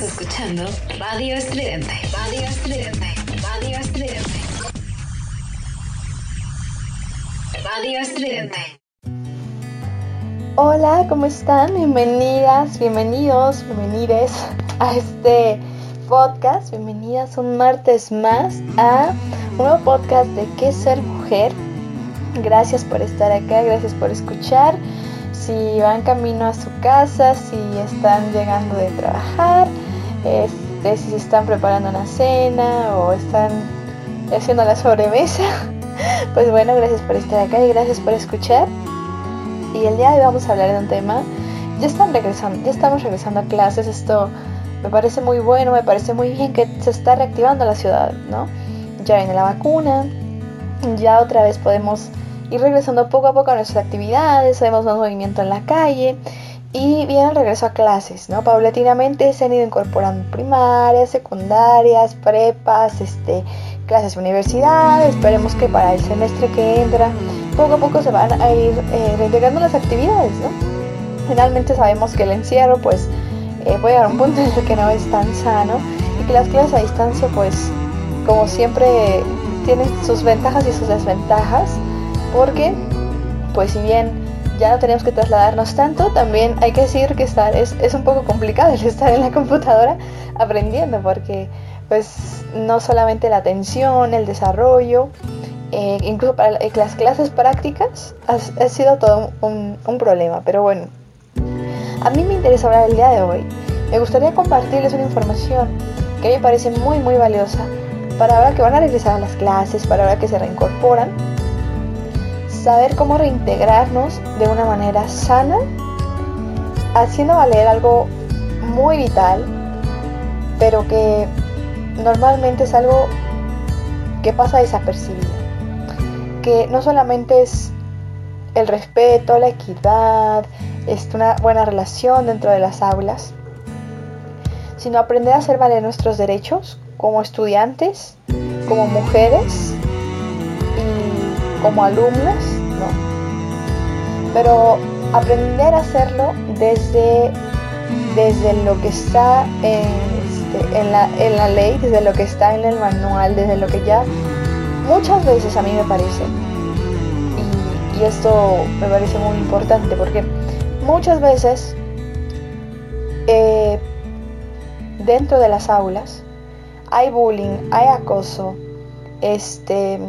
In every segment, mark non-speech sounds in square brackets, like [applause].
Escuchando Radio Estridente. Radio Estridente. Radio Estridente. Radio Estridente. Hola, ¿cómo están? Bienvenidas, bienvenidos, bienvenides a este podcast. Bienvenidas un martes más a un nuevo podcast de ¿Qué ser mujer? Gracias por estar acá, gracias por escuchar si van camino a su casa, si están llegando de trabajar, este, si se están preparando una cena o están haciendo la sobremesa. [laughs] Pues bueno, gracias por estar acá y gracias por escuchar. Y el día de hoy vamos a hablar de un tema. Ya están regresando, ya estamos regresando a clases. Esto me parece muy bueno, me parece muy bien que se está reactivando la ciudad, ¿no? Ya viene la vacuna, ya otra vez podemos ir regresando poco a poco a nuestras actividades, vemos más movimiento en la calle y viene el regreso a clases, ¿no? Paulatinamente se han ido incorporando primarias, secundarias, prepas, este, clases universidad, esperemos que para el semestre que entra poco a poco se van a ir eh, reintegrando las actividades, ¿no? Finalmente sabemos que el encierro pues eh, puede llegar a un punto en el que no es tan sano y que las clases a distancia pues como siempre tienen sus ventajas y sus desventajas porque pues si bien ya no tenemos que trasladarnos tanto, también hay que decir que estar es, es un poco complicado el estar en la computadora aprendiendo porque pues no solamente la atención, el desarrollo, eh, incluso para las clases prácticas ha, sido todo un, problema, pero bueno, a mí me interesa hablar el día de hoy. Me gustaría compartirles una información que me parece muy muy valiosa para ahora que van a regresar a las clases, para ahora que se reincorporan saber cómo reintegrarnos de una manera sana, haciendo valer algo muy vital, pero que normalmente es algo que pasa desapercibido. Que no solamente es el respeto, la equidad, es una buena relación dentro de las aulas, sino aprender a hacer valer nuestros derechos como estudiantes, como mujeres y como alumnas pero aprender a hacerlo desde, desde lo que está este, en, la, en la ley, desde lo que está en el manual, desde lo que ya muchas veces a mí me parece, y, esto me parece muy importante porque muchas veces eh, dentro de las aulas hay bullying, hay acoso, este,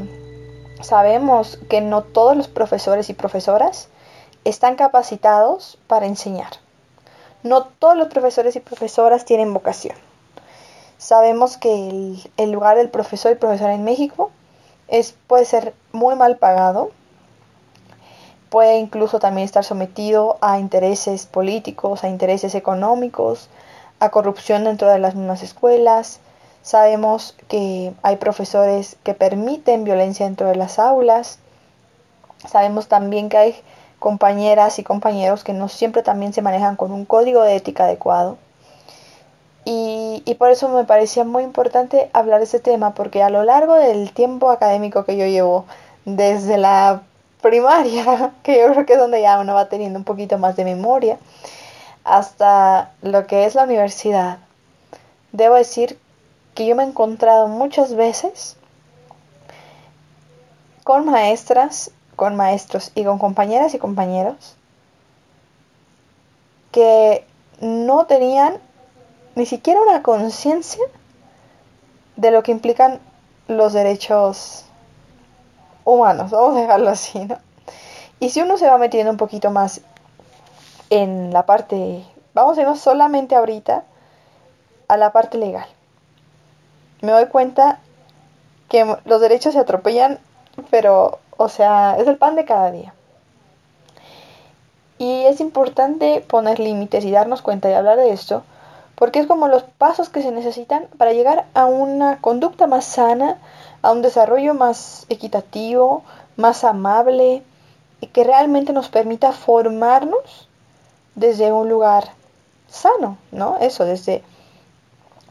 sabemos que no todos los profesores y profesoras están capacitados para enseñar. No todos los profesores y profesoras tienen vocación. Sabemos que el, lugar del profesor y profesora en México puede ser muy mal pagado, puede incluso también estar sometido a intereses políticos, a intereses económicos, a corrupción dentro de las mismas escuelas. Sabemos que hay profesores que permiten violencia dentro de las aulas. Sabemos también que hay compañeras y compañeros que no siempre también se manejan con un código de ética adecuado. Y, y, por eso me parecía muy importante hablar de este tema, porque a lo largo del tiempo académico que yo llevo, desde la primaria, [laughs] que yo creo que es donde ya uno va teniendo un poquito más de memoria, hasta lo que es la universidad, debo decir que yo me he encontrado muchas veces con maestras con maestros y con compañeras y compañeros que no tenían ni siquiera una conciencia de lo que implican los derechos humanos, vamos a dejarlo así, ¿no? Y si uno se va metiendo un poquito más en la parte, vamos a irnos solamente ahorita a la parte legal. Me doy cuenta que los derechos se atropellan, pero o sea, es el pan de cada día. Y es importante poner límites y darnos cuenta y hablar de esto, porque es como los pasos que se necesitan para llegar a una conducta más sana, a un desarrollo más equitativo, más amable, y que realmente nos permita formarnos desde un lugar sano, ¿no? Eso, desde,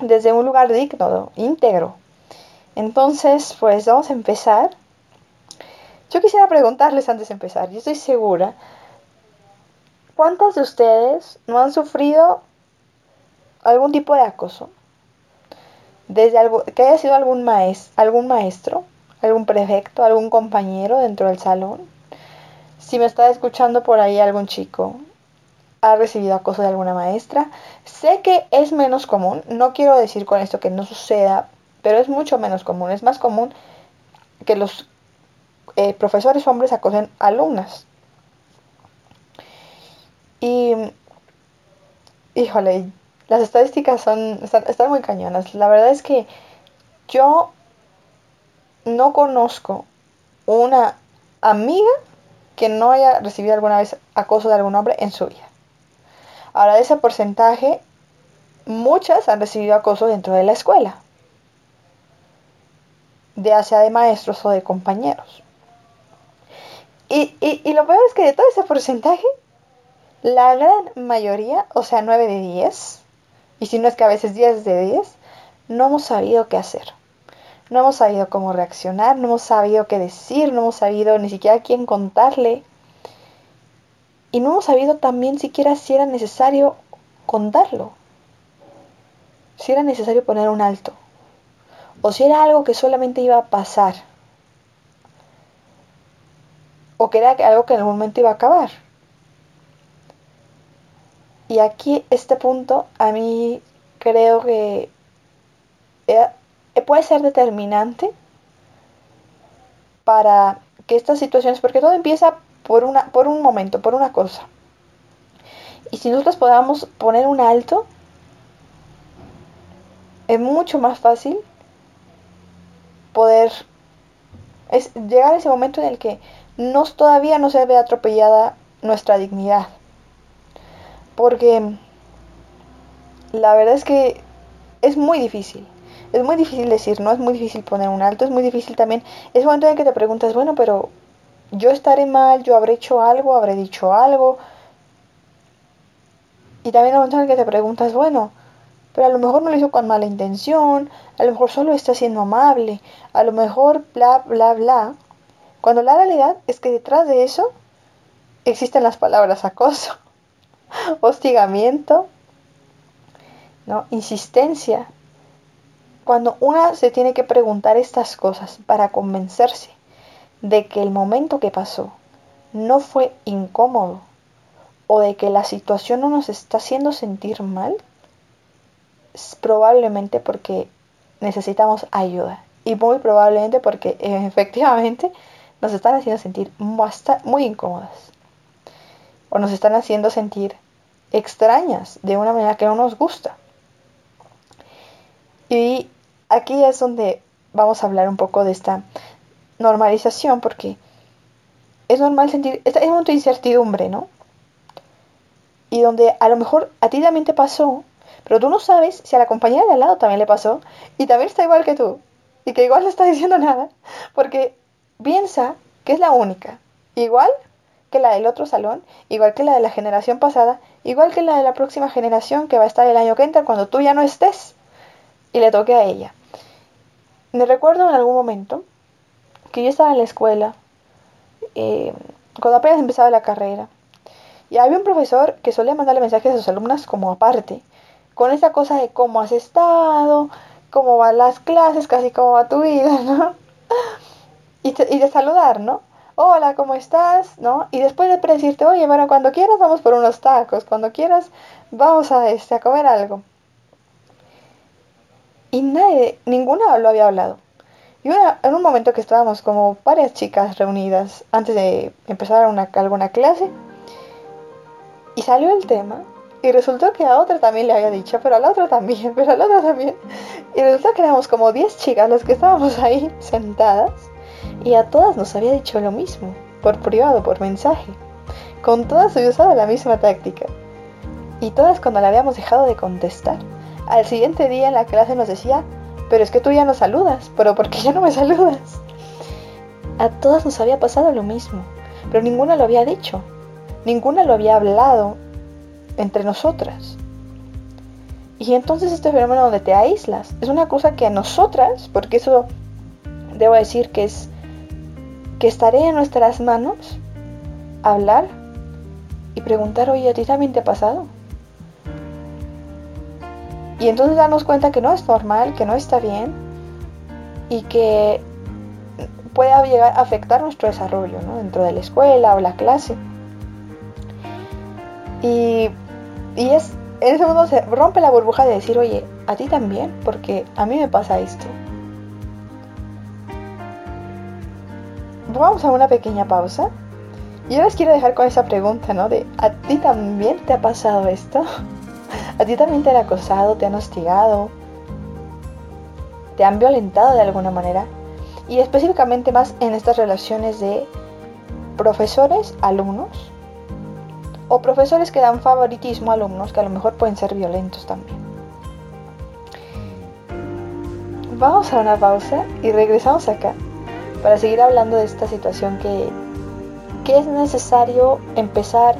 desde un lugar digno, íntegro. Entonces, pues vamos a empezar. Yo quisiera preguntarles antes de empezar, yo estoy segura, ¿cuántos de ustedes no han sufrido algún tipo de acoso, desde algo, que haya sido algún, maes, algún maestro, algún prefecto, algún compañero dentro del salón, si me está escuchando por ahí algún chico, ha recibido acoso de alguna maestra, sé que es menos común, no quiero decir con esto que no suceda, pero es mucho menos común, es más común que los eh, profesores hombres acosen alumnas. Y, híjole, las estadísticas son, están, muy cañonas. La verdad es que yo no conozco una amiga que no haya recibido alguna vez acoso de algún hombre en su vida. Ahora, de ese porcentaje, muchas han recibido acoso dentro de la escuela, ya sea de maestros o de compañeros. Y, y, lo peor es que de todo ese porcentaje, la gran mayoría, o sea, 9 de 10, y si no es que a veces 10 de 10, no hemos sabido qué hacer. No hemos sabido cómo reaccionar, no hemos sabido qué decir, no hemos sabido ni siquiera a quién contarle. Y no hemos sabido también siquiera si era necesario contarlo. Si era necesario poner un alto. O si era algo que solamente iba a pasar. O que era algo que en algún momento iba a acabar. Y aquí este punto a mí creo que eh, puede ser determinante para que estas situaciones, porque todo empieza por, por un momento, por una cosa. Y si nosotros podamos poner un alto, es mucho más fácil poder es llegar a ese momento en el que nos, todavía no se ve atropellada nuestra dignidad. Porque la verdad es que es muy difícil. Es muy difícil decir, no es muy difícil poner un alto, es muy difícil también. Es momento en que te preguntas, bueno, pero yo estaré mal, yo habré hecho algo, habré dicho algo. Y también momento en que te preguntas, bueno, pero a lo mejor no lo hizo con mala intención, a lo mejor solo está siendo amable, a lo mejor bla, bla, bla. Cuando la realidad es que detrás de eso existen las palabras acoso, [laughs] hostigamiento, ¿no? insistencia. Cuando una se tiene que preguntar estas cosas para convencerse de que el momento que pasó no fue incómodo o de que la situación no nos está haciendo sentir mal, probablemente porque necesitamos ayuda y muy probablemente porque [laughs] efectivamente nos están haciendo sentir muy incómodas o nos están haciendo sentir extrañas de una manera que no nos gusta. Y aquí es donde vamos a hablar un poco de esta normalización porque es normal sentir, es un momento de incertidumbre, ¿no? Y donde a lo mejor a ti también te pasó, pero tú no sabes si a la compañera de al lado también le pasó y también está igual que tú y que igual no está [laughs] diciendo nada porque piensa que es la única, igual que la del otro salón, igual que la de la generación pasada, igual que la de la próxima generación que va a estar el año que entra cuando tú ya no estés y le toque a ella. Me recuerdo en algún momento que yo estaba en la escuela, eh, cuando apenas empezaba la carrera, y había un profesor que solía mandarle mensajes a sus alumnas como aparte, con esa cosa de cómo has estado, cómo van las clases, casi cómo va tu vida, [laughs] ¿no? Y, de saludar, ¿no? Hola, ¿cómo estás? ¿No? Y después de decirte, oye, bueno, cuando quieras vamos por unos tacos, cuando quieras vamos a, este, a comer algo. Y nadie, ninguna lo había hablado. Y en un momento que estábamos como varias chicas reunidas antes de empezar una, alguna clase, y salió el tema, y resultó que a otra también le había dicho, pero a la otra también, [laughs] pero a la otra también. Y resultó que éramos como 10 chicas las que estábamos ahí [laughs] sentadas, y a todas nos había dicho lo mismo, por privado, por mensaje. Con todas había usado la misma táctica. Y todas cuando le habíamos dejado de contestar, al siguiente día en la clase nos decía, pero es que tú ya no saludas, pero ¿por qué ya no me saludas? A todas nos había pasado lo mismo, pero ninguna lo había dicho, ninguna lo había hablado entre nosotras. Y entonces este fenómeno donde te aíslas es una cosa que a nosotras, porque eso debo decir que es que estaré en nuestras manos hablar y preguntar, oye, ¿a ti también te ha pasado? Y entonces darnos cuenta que no es normal, que no está bien y que puede llegar a afectar nuestro desarrollo dentro de la escuela o la clase. Y, y es, en ese momento se rompe la burbuja de decir, oye, a ti también, porque a mí me pasa esto. Vamos a una pequeña pausa. Y yo les quiero dejar con esa pregunta, ¿no? De, ¿a ti también te ha pasado esto? ¿A ti también te han acosado, te han hostigado? ¿Te han violentado de alguna manera? Y específicamente más en estas relaciones de profesores-alumnos o profesores que dan favoritismo a alumnos que a lo mejor pueden ser violentos también. Vamos a una pausa y regresamos acá para seguir hablando de esta situación que, que es necesario empezar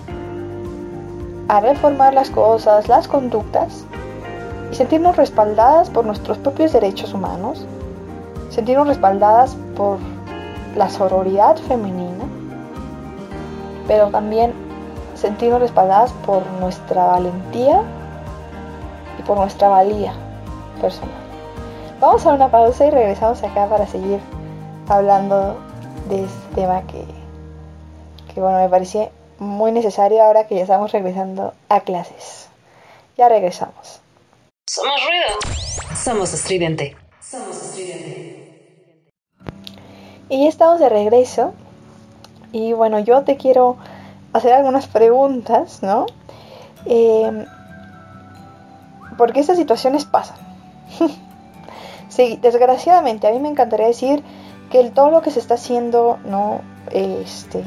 reformar las cosas, las conductas y sentirnos respaldadas por nuestros propios derechos humanos, sentirnos respaldadas por la sororidad femenina, pero también sentirnos respaldadas por nuestra valentía y por nuestra valía personal. Vamos a una pausa y regresamos acá para seguir hablando de este tema que, que bueno, me parecía muy necesario ahora que ya estamos regresando a clases. Ya regresamos. Somos ruido. Somos estridente. Somos estridente. Y ya estamos de regreso. Y bueno, yo te quiero hacer algunas preguntas, ¿no? Eh, porque estas situaciones pasan. [laughs] sí, desgraciadamente, a mí me encantaría decir que todo lo que se está haciendo, ¿no? Este,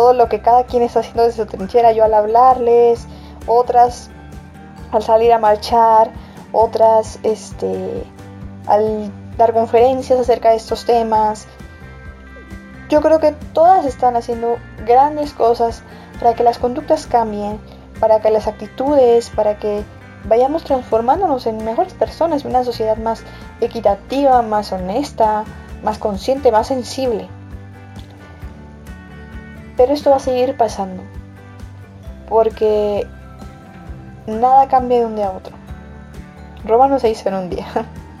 todo lo que cada quien está haciendo desde su trinchera, yo al hablarles, otras al salir a marchar, otras este, al dar conferencias acerca de estos temas. Yo creo que todas están haciendo grandes cosas para que las conductas cambien, para que las actitudes, para que vayamos transformándonos en mejores personas, en una sociedad más equitativa, más honesta, más consciente, más sensible. Pero esto va a seguir pasando. Porque nada cambia de un día a otro. Roma no se hizo en un día.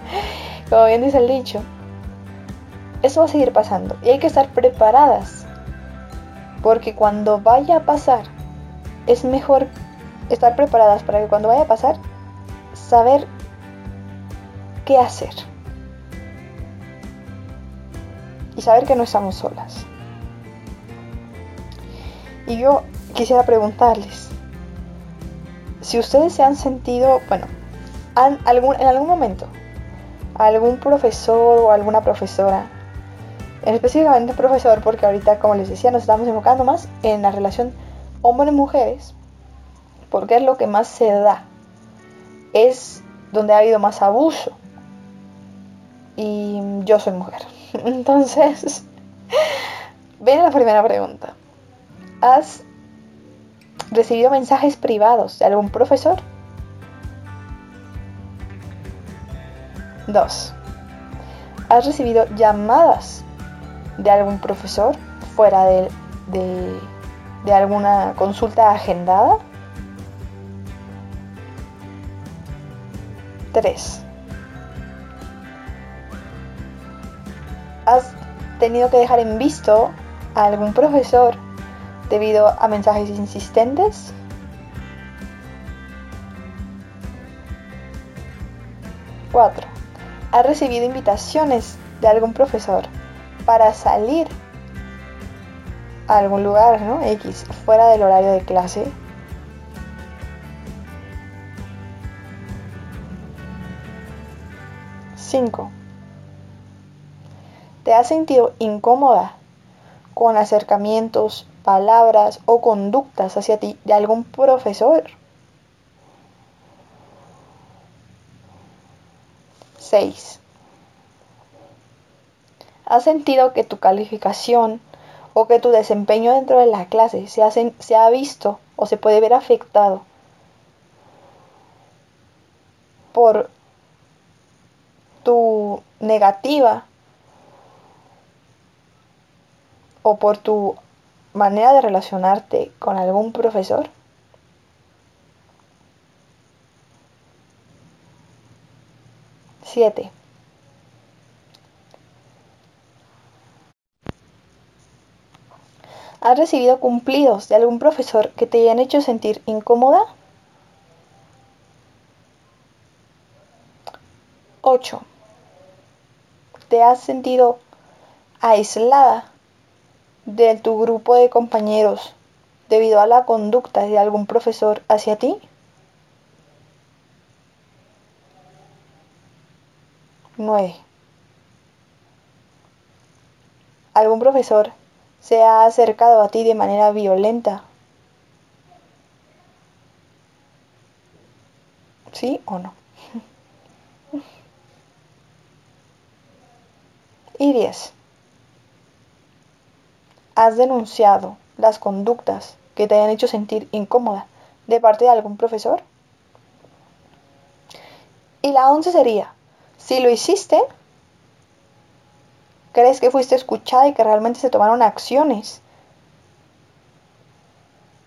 [laughs] Como bien dice el dicho. Esto va a seguir pasando. Y hay que estar preparadas. Porque cuando vaya a pasar, es mejor estar preparadas para que cuando vaya a pasar, saber qué hacer. Y saber que no estamos solas. Y yo quisiera preguntarles, si ustedes se han sentido, bueno, en algún momento, algún profesor o alguna profesora, específicamente profesor, porque ahorita, como les decía, nos estamos enfocando más en la relación hombres-mujeres, porque es lo que más se da, es donde ha habido más abuso. Y yo soy mujer. [laughs] Entonces, [laughs] viene la primera pregunta has recibido mensajes privados de algún profesor? 2. ¿Has recibido llamadas de algún profesor fuera de, de, de alguna consulta agendada? 3. ¿Has tenido que dejar en visto a algún profesor debido a mensajes insistentes. Cuatro. ¿Has recibido invitaciones de algún profesor para salir a algún lugar, ¿no? X, fuera del horario de clase? Cinco. ¿Te has sentido incómoda con acercamientos palabras o conductas hacia ti de algún profesor. 6. ¿Has sentido que tu calificación o que tu desempeño dentro de la clase se, se ha visto o se puede ver afectado por tu negativa o por tu manera de relacionarte con algún profesor? 7. ¿Has recibido cumplidos de algún profesor que te hayan hecho sentir incómoda? 8. ¿Te has sentido aislada de tu grupo de compañeros debido a la conducta de algún profesor hacia ti? 9. ¿Algún profesor se ha acercado a ti de manera violenta? ¿Sí o no? [laughs] Y 10. ¿Has denunciado las conductas que te hayan hecho sentir incómoda de parte de algún profesor? Y la 11 sería, si lo hiciste, ¿crees que fuiste escuchada y que realmente se tomaron acciones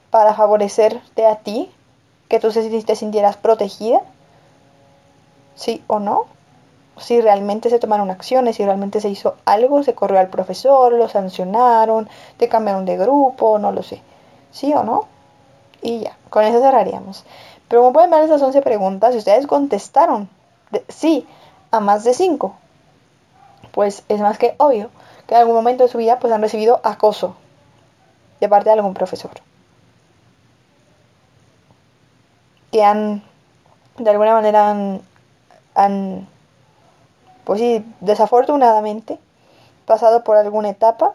para favorecerte a ti, que tú te sintieras protegida? ¿Sí o no? Si realmente se tomaron acciones, si realmente se hizo algo, se corrió al profesor, lo sancionaron, te cambiaron de grupo, no lo sé. ¿Sí o no? Y ya, con eso cerraríamos. Pero como pueden ver esas 11 preguntas, si ustedes contestaron sí a más de 5, pues es más que obvio que en algún momento de su vida pues han recibido acoso de parte de algún profesor. Que han, de alguna manera, han pues sí, desafortunadamente, pasado por alguna etapa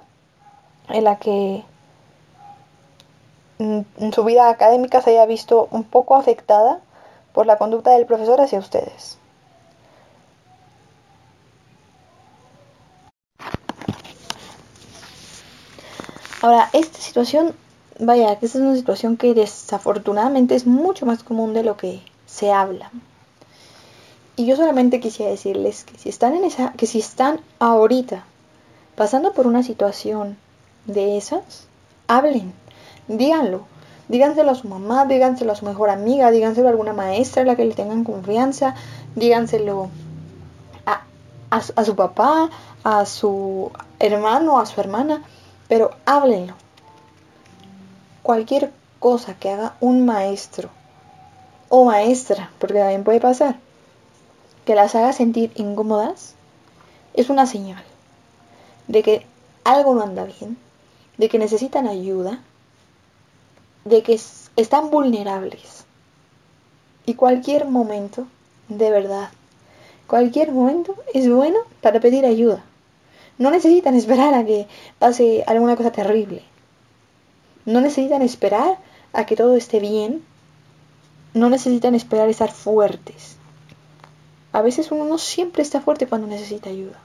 en la que en su vida académica se haya visto un poco afectada por la conducta del profesor hacia ustedes. Ahora, esta situación, vaya, que esta es una situación que desafortunadamente es mucho más común de lo que se habla. Y yo solamente quisiera decirles que si están en esa, que si están ahorita pasando por una situación de esas, hablen, díganlo, díganselo a su mamá, díganselo a su mejor amiga, díganselo a alguna maestra a la que le tengan confianza, díganselo a, a su papá, a su hermano, a su hermana, pero háblenlo. Cualquier cosa que haga un maestro o maestra, porque también puede pasar, que las haga sentir incómodas es una señal de que algo no anda bien, de que necesitan ayuda, de que están vulnerables. Y cualquier momento, de verdad, cualquier momento es bueno para pedir ayuda. No necesitan esperar a que pase alguna cosa terrible. No necesitan esperar a que todo esté bien. No necesitan esperar estar fuertes. A veces uno no siempre está fuerte cuando necesita ayuda.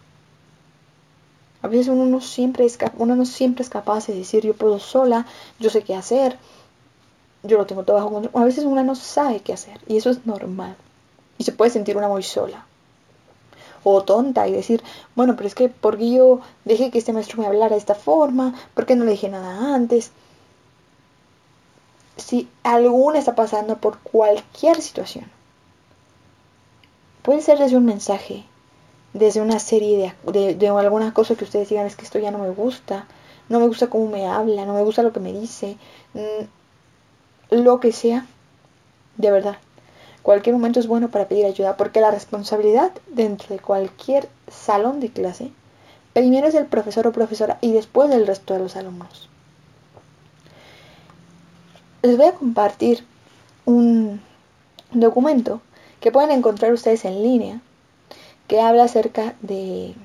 A veces uno no siempre es, uno no siempre es capaz de decir yo puedo sola, yo sé qué hacer, yo lo tengo todo bajo control. A veces uno no sabe qué hacer y eso es normal. Y se puede sentir una muy sola. O tonta y decir, bueno, pero es que porque yo dejé que este maestro me hablara de esta forma, ¿por qué no le dije nada antes? Si alguna está pasando por cualquier situación, Puede ser desde un mensaje, desde una serie de, de, alguna cosa que ustedes digan, es que esto ya no me gusta, no me gusta cómo me habla, no me gusta lo que me dice, mm, lo que sea, de verdad. Cualquier momento es bueno para pedir ayuda, porque la responsabilidad dentro de cualquier salón de clase, primero es el profesor o profesora y después del resto de los alumnos. Les voy a compartir un documento que pueden encontrar ustedes en línea, que habla acerca de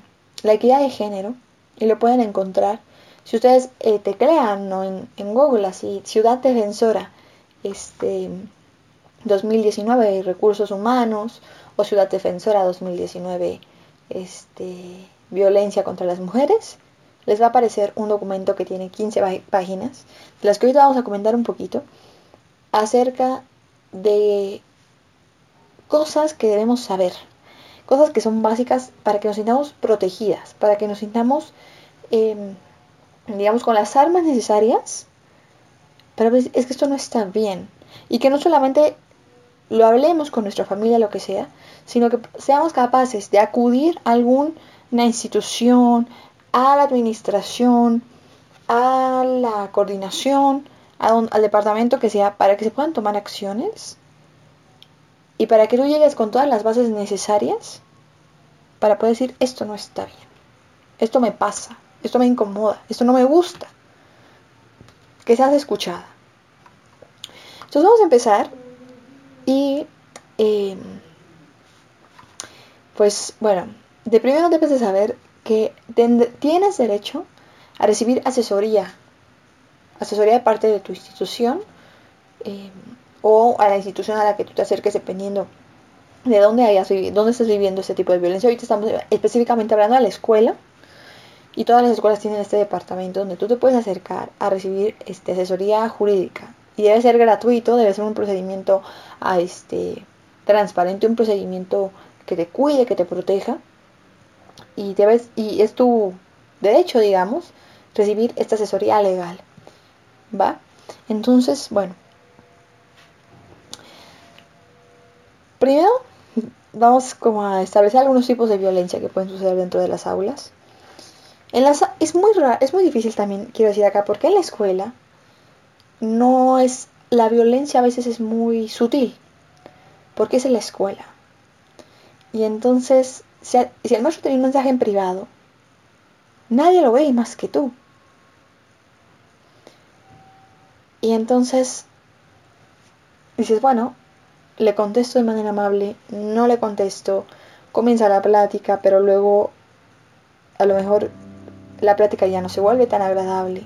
la equidad de género y lo pueden encontrar. Si ustedes eh, teclean en, Google así Ciudad Defensora este 2019 recursos humanos o Ciudad Defensora 2019 este violencia contra las mujeres les va a aparecer un documento que tiene 15 páginas de las que hoy vamos a comentar un poquito acerca de cosas que debemos saber, cosas que son básicas para que nos sintamos protegidas, para que nos sintamos, em, digamos, con las armas necesarias. Pero es que esto no está bien. Y que no solamente lo hablemos con nuestra familia, lo que sea, sino que seamos capaces de acudir a alguna institución, a la administración, a la coordinación, al departamento que sea, para que se puedan tomar acciones y para que tú llegues con todas las bases necesarias para poder decir esto no está bien, esto me pasa, esto me incomoda, esto no me gusta, que seas escuchada. Entonces vamos a empezar y em, pues bueno, de primero debes de saber que tienes derecho a recibir asesoría, asesoría de parte de tu institución em, o a la institución a la que tú te acerques dependiendo de dónde hayas vivido, dónde estás viviendo este tipo de violencia. Ahorita estamos específicamente hablando de la escuela y todas las escuelas tienen este departamento donde tú te puedes acercar a recibir este, asesoría jurídica y debe ser gratuito, debe ser un procedimiento a este transparente, un procedimiento que te cuide, que te proteja y debes y es tu derecho, digamos, recibir esta asesoría legal. ¿Va? Entonces, bueno, Primero, vamos como a establecer algunos tipos de violencia que pueden suceder dentro de las aulas. En es muy es muy difícil también, quiero decir acá, porque en la escuela no es la violencia a veces es muy sutil, porque es en la escuela. Y entonces, si, si el maestro tiene un mensaje en privado, nadie lo ve más que tú. Y entonces dices, bueno, le contesto de manera amable, no le contesto, comienza la plática, pero luego a lo mejor la plática ya no se vuelve tan agradable.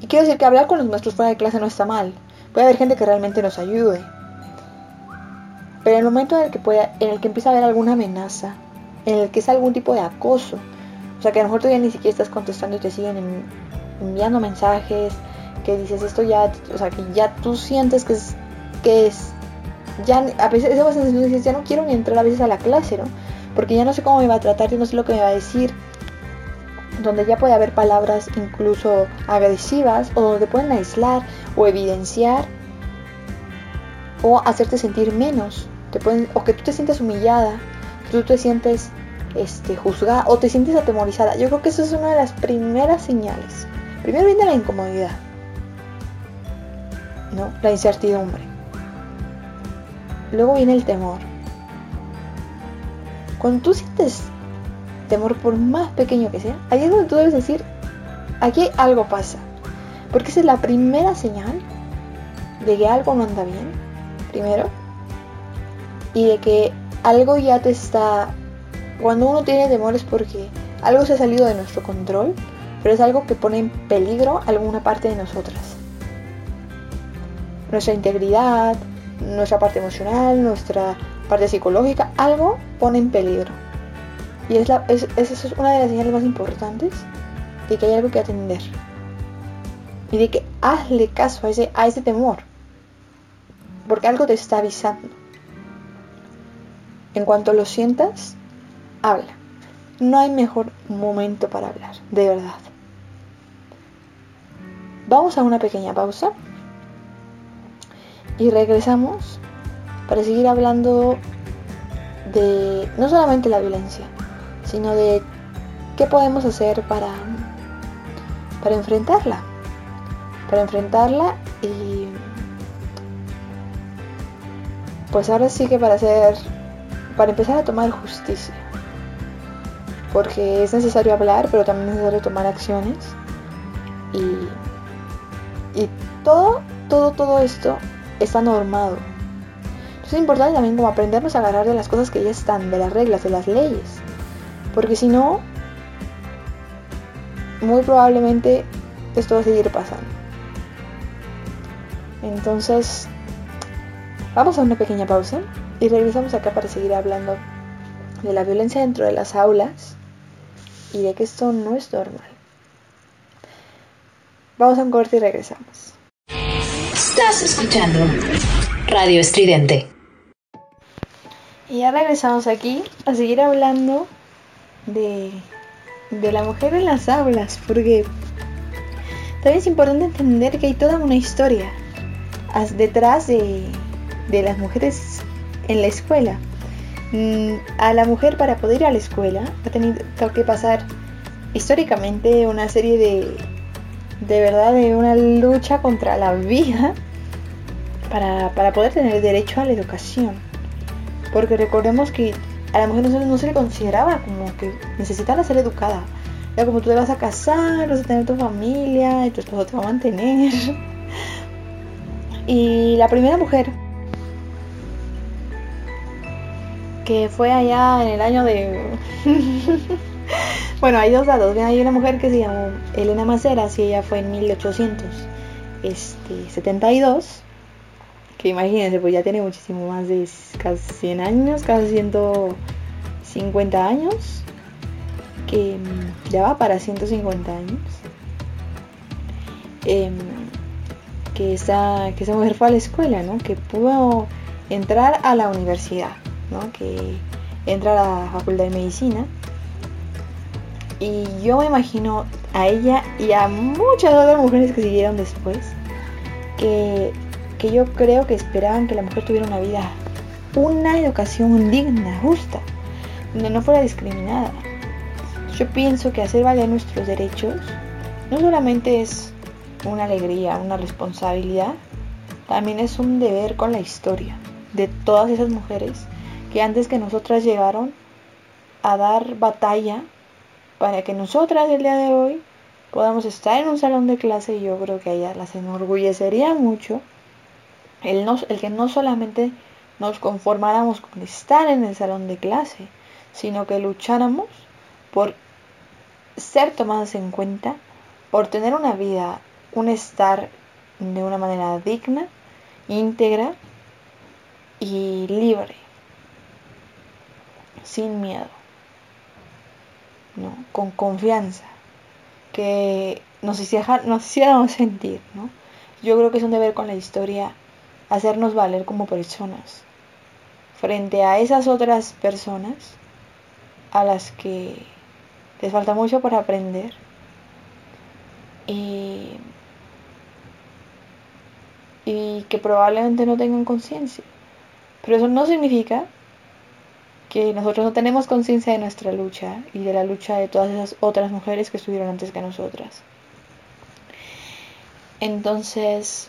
Y quiero decir que hablar con los maestros fuera de clase no está mal. Puede haber gente que realmente nos ayude. Pero en el momento en el que, pueda, en el que empieza a haber alguna amenaza, en el que es algún tipo de acoso, o sea que a lo mejor todavía ni siquiera estás contestando y te siguen enviando mensajes, que dices esto ya, o sea que ya tú sientes que es que es, ya a veces esa sensación de ya no quiero ni entrar a veces a la clase, ¿no? Porque ya no sé cómo me va a tratar, yo no sé lo que me va a decir, donde ya puede haber palabras incluso agresivas o donde pueden aislar o evidenciar o hacerte sentir menos, te pueden, o que tú te sientas humillada, que tú te sientes este, juzgada o te sientes atemorizada. Yo creo que eso es una de las primeras señales. Primero viene la incomodidad, ¿no? La incertidumbre. Luego viene el temor. Cuando tú sientes temor, por más pequeño que sea, ahí es donde tú debes decir, aquí algo pasa. Porque esa es la primera señal de que algo no anda bien, primero. Y de que algo ya te está... Cuando uno tiene temor es porque algo se ha salido de nuestro control, pero es algo que pone en peligro alguna parte de nosotras. Nuestra integridad, nuestra parte emocional, nuestra parte psicológica, algo pone en peligro. Y es, es, es una de las señales más importantes de que hay algo que atender. Y de que hazle caso a ese, a ese temor. Porque algo te está avisando. En cuanto lo sientas, habla. No hay mejor momento para hablar, de verdad. Vamos a una pequeña pausa y regresamos para seguir hablando de no solamente la violencia, sino de qué podemos hacer para, para enfrentarla. Para enfrentarla y pues ahora sí que para hacer para empezar a tomar justicia. Porque es necesario hablar, pero también es necesario tomar acciones. Y, y todo, todo, todo esto está normado. es importante también como aprendernos a agarrar de las cosas que ya están, de las reglas, de las leyes. Porque si no, muy probablemente esto va a seguir pasando. Entonces, vamos a una pequeña pausa y regresamos acá para seguir hablando de la violencia dentro de las aulas y de que esto no es normal. Vamos a un corte y regresamos. Estás escuchando Radio Estridente. Y ya regresamos aquí a seguir hablando de, de la mujer en las aulas, porque también es importante entender que hay toda una historia detrás de, de las mujeres en la escuela. Mm, a la mujer para poder ir a la escuela ha tenido que pasar históricamente una serie de, de verdad, de una lucha contra la vida para, para poder tener derecho a la educación. Porque recordemos que a la mujer no, se le consideraba como que necesitaba ser educada. Era como tú te vas a casar, vas a tener tu familia y tu esposo te va a mantener. [laughs] Y la primera mujer que fue allá en el año de... [laughs] bueno, hay dos datos. Hay una mujer que se llamó Elena Maceras y ella fue en 1872. Que imagínense, pues ya tiene muchísimo más de casi 100 años, casi 150 años. Que mm, ya va para 150 años. Eh, que esa, que esa mujer fue a la escuela, ¿no? Que pudo entrar a la universidad, ¿no? Que entra a la facultad de medicina. Y yo me imagino a ella y a muchas otras mujeres que siguieron después, que, que yo creo que esperaban que la mujer tuviera una vida, una educación digna, justa, donde no fuera discriminada. Yo pienso que hacer valer nuestros derechos no solamente es una alegría, una responsabilidad, también es un deber con la historia de todas esas mujeres que antes que nosotras llegaron a dar batalla para que nosotras el día de hoy podamos estar en un salón de clase. Y yo creo que a ellas las enorgullecería mucho el, no, el que no solamente nos conformáramos con estar en el salón de clase, sino que lucháramos por ser tomadas en cuenta, por tener una vida un estar de una manera digna, íntegra y libre, sin miedo, con confianza, que nos, nos hiciéramos sentir. ¿no? Yo creo que es un deber con la historia hacernos valer como personas frente a esas otras personas a las que les falta mucho por aprender y y que probablemente no tengan conciencia. Pero eso no significa que nosotros no tenemos conciencia de nuestra lucha y de la lucha de todas esas otras mujeres que estuvieron antes que nosotras. Entonces,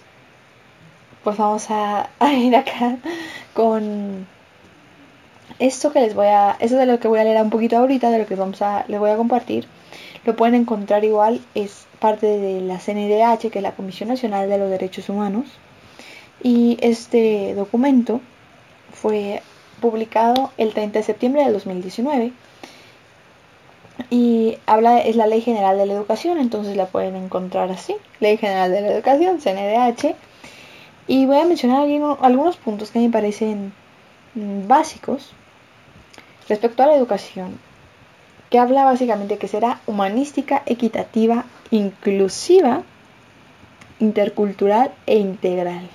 pues vamos [laughs] a, ir acá con esto que les voy a, eso de lo que voy a leer un poquito ahorita, de lo que vamos a, les voy a compartir, lo pueden encontrar igual, es parte de la CNDH, que es la Comisión Nacional de los Derechos Humanos. Y este documento fue publicado el 30 de septiembre del 2019 y habla es la Ley General de la Educación, entonces la pueden encontrar así, Ley General de la Educación, CNDH. Y voy a mencionar algunos puntos que me parecen básicos respecto a la educación, que habla básicamente que será humanística, equitativa, inclusiva, intercultural e integral.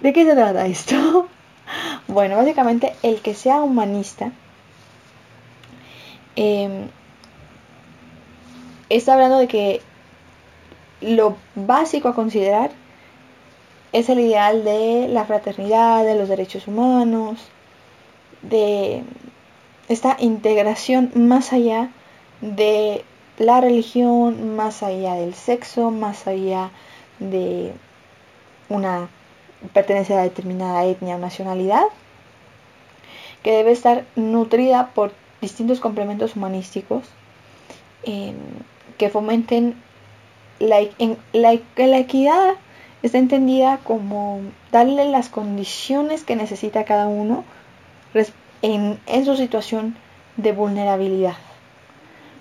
¿De qué se trata esto? [laughs] Bueno, básicamente el que sea humanista em, está hablando de que lo básico a considerar es el ideal de la fraternidad, de los derechos humanos, de esta integración más allá de la religión, más allá del sexo, más allá de una pertenencia a determinada etnia o nacionalidad, que debe estar nutrida por distintos complementos humanísticos que fomenten la equidad está entendida como darle las condiciones que necesita cada uno en, en su situación de vulnerabilidad.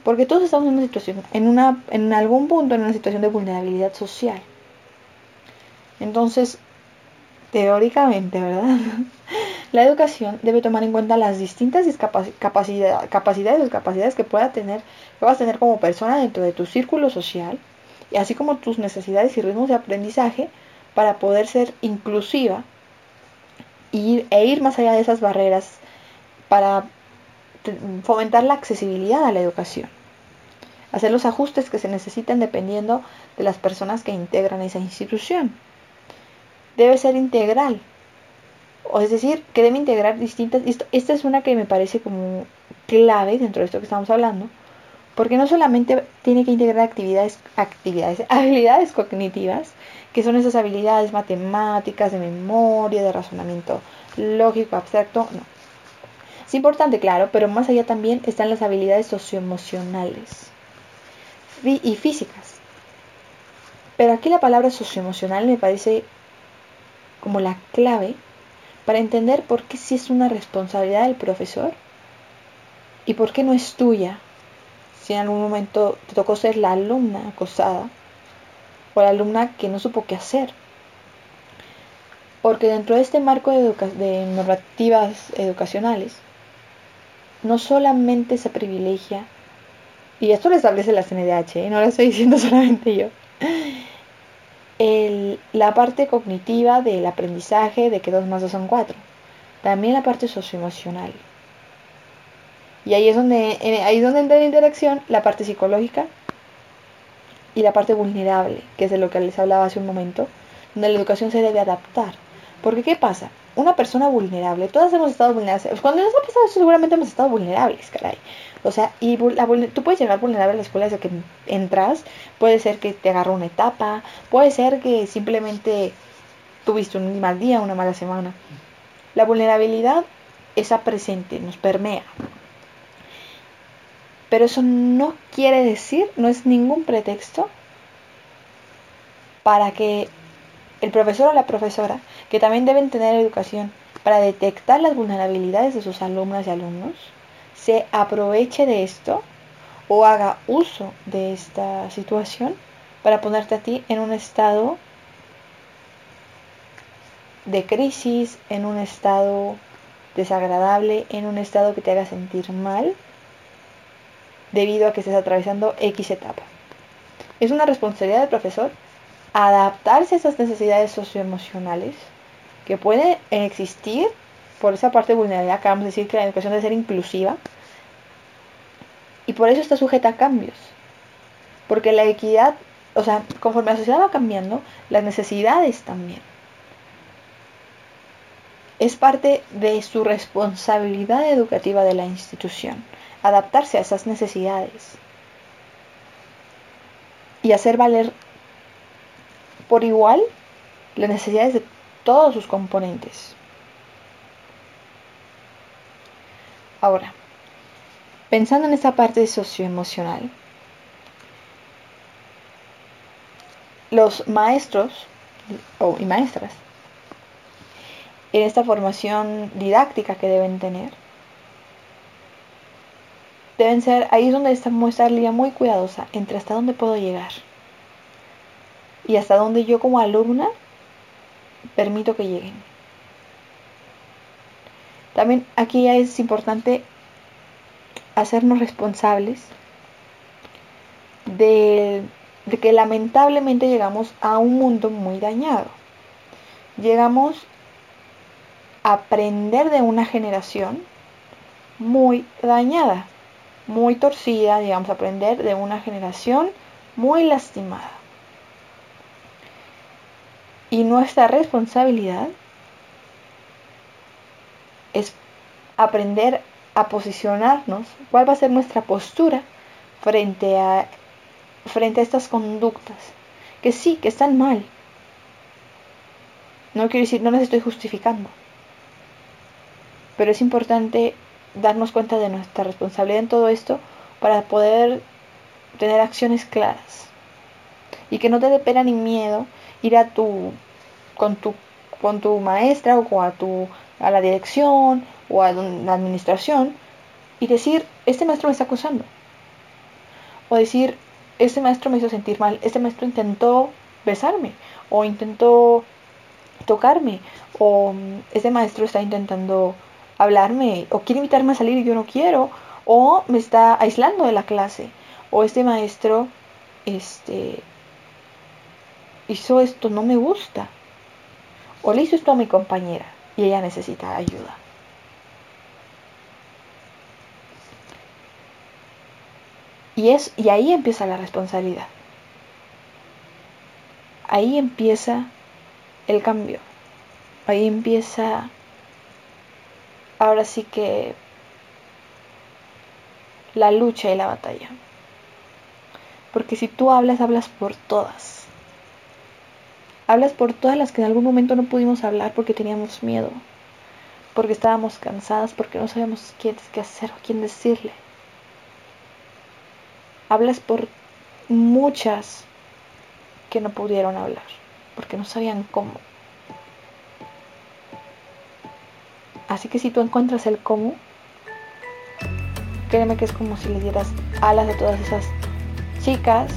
Porque todos estamos en una situación, en, una, en algún punto en una situación de vulnerabilidad social. Entonces, teóricamente, ¿verdad? [laughs] La educación debe tomar en cuenta las distintas capacidades o capacidades que pueda tener, que vas a tener como persona dentro de tu círculo social, y así como tus necesidades y ritmos de aprendizaje para poder ser inclusiva e ir más allá de esas barreras para fomentar la accesibilidad a la educación, hacer los ajustes que se necesitan dependiendo de las personas que integran esa institución. Debe ser integral. O es decir, que debe integrar distintas... esta es una que me parece como clave dentro de esto que estamos hablando, porque no solamente tiene que integrar actividades, actividades, [laughs] habilidades cognitivas, que son esas habilidades matemáticas, de memoria, de razonamiento lógico, abstracto, no. Es importante, claro, pero más allá también están las habilidades socioemocionales y físicas. Pero aquí la palabra socioemocional me parece como la clave para entender por qué sí es una responsabilidad del profesor y por qué no es tuya si en algún momento te tocó ser la alumna acosada o la alumna que no supo qué hacer. Porque dentro de este marco de, normativas educacionales, no solamente se privilegia, y esto lo establece la CNDH, ¿eh? no lo estoy diciendo [laughs] solamente yo, la parte cognitiva del aprendizaje de que dos más dos son cuatro, también la parte socioemocional. Y ahí es donde, ahí es donde entra la interacción la parte psicológica y la parte vulnerable, que es de lo que les hablaba hace un momento, donde la educación se debe adaptar. Porque ¿qué pasa? Una persona vulnerable, todas hemos estado vulnerables. Cuando nos ha pasado eso, seguramente hemos estado vulnerables, caray. O sea, y tú puedes llegar vulnerable a la escuela desde que entras. Puede ser que te agarró una etapa. Puede ser que simplemente tuviste un mal día, una mala semana. La vulnerabilidad está presente, nos permea. Pero eso no quiere decir, no es ningún pretexto para que el profesor o la profesora, que también deben tener educación para detectar las vulnerabilidades de sus alumnas y alumnos, se aproveche de esto o haga uso de esta situación para ponerte a ti en un estado de crisis, en un estado desagradable, en un estado que te haga sentir mal debido a que estés atravesando X etapa. Es una responsabilidad del profesor adaptarse a esas necesidades socioemocionales que pueden existir por esa parte de vulnerabilidad. Acabamos de decir que la educación debe ser inclusiva y por eso está sujeta a cambios. Porque la equidad, o sea, conforme la sociedad va cambiando, las necesidades también. Es parte de su responsabilidad educativa de la institución adaptarse a esas necesidades y hacer valer por igual las necesidades de todos sus componentes. Ahora, pensando en esta parte socioemocional, los maestros y maestras en esta formación didáctica que deben tener deben ser, ahí es donde está muestra línea muy cuidadosa entre hasta dónde puedo llegar y hasta dónde yo como alumna permito que lleguen. También aquí ya es importante hacernos responsables de, de que lamentablemente llegamos a un mundo muy dañado. Llegamos a aprender de una generación muy dañada muy torcida, digamos, aprender de una generación muy lastimada. Y nuestra responsabilidad es aprender a posicionarnos, cuál va a ser nuestra postura frente a, frente a estas conductas, que sí, que están mal. No quiero decir, no las estoy justificando, pero es importante darnos cuenta de nuestra responsabilidad en todo esto para poder tener acciones claras. Y que no te dé pena ni miedo ir a tu con tu con tu maestra o a tu a la dirección o a la administración y decir, este maestro me está acusando. O decir, este maestro me hizo sentir mal, este maestro intentó besarme o intentó tocarme o este maestro está intentando hablarme o quiere invitarme a salir y yo no quiero o me está aislando de la clase o este maestro este hizo esto no me gusta o le hizo esto a mi compañera y ella necesita ayuda. Y, es, y ahí empieza la responsabilidad. Ahí empieza el cambio. Ahí empieza, ahora sí que, la lucha y la batalla. Porque si tú hablas, hablas por todas. Hablas por todas las que en algún momento no pudimos hablar porque teníamos miedo, porque estábamos cansadas, porque no sabíamos qué, qué hacer o quién decirle. Hablas por muchas que no pudieron hablar, porque no sabían cómo. Así que si tú encuentras el cómo, créeme que es como si le dieras alas a todas esas chicas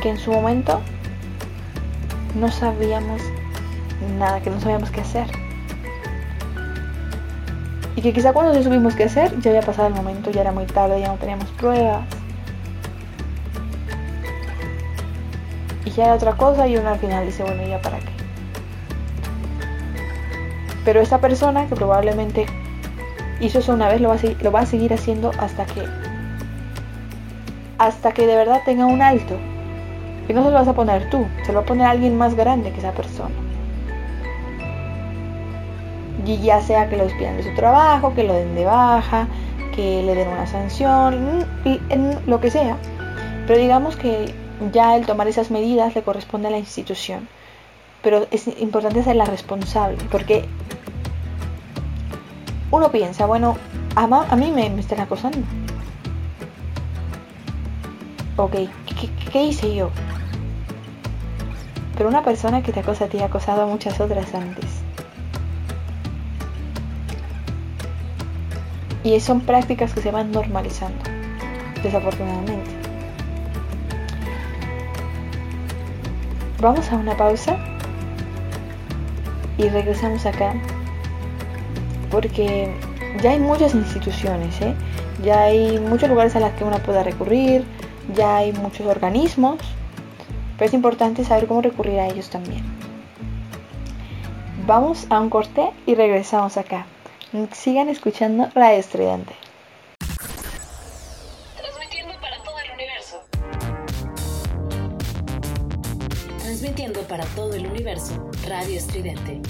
que en su momento no sabíamos nada, que no sabíamos qué hacer. Y que quizá cuando supimos qué hacer, ya había pasado el momento, ya era muy tarde, ya no teníamos pruebas. Y ya era otra cosa y uno al final dice, bueno, ¿ya para qué? Pero esta persona que probablemente hizo eso una vez, lo va a, lo va a seguir haciendo hasta que hasta que de verdad tenga un alto. Y no se lo vas a poner tú, se lo va a poner alguien más grande que esa persona. Y ya sea que lo despidan de su trabajo, que lo den de baja, que le den una sanción, lo que sea. Pero digamos que ya el tomar esas medidas le corresponde a la institución. Pero es importante ser la responsable, porque uno piensa, bueno, a, a mí me, me están acosando ok, ¿qué, hice yo? Pero una persona que te acosa te ha acosado a muchas otras antes. Y son prácticas que se van normalizando, desafortunadamente. Vamos a una pausa y regresamos acá porque ya hay muchas instituciones, ¿eh? ya hay muchos lugares a los que uno pueda recurrir, ya hay muchos organismos, pero es importante saber cómo recurrir a ellos también. Vamos a un corte y regresamos acá. Sigan escuchando Radio Estridente. Transmitiendo para todo el universo. Transmitiendo para todo el universo, Radio Estridente.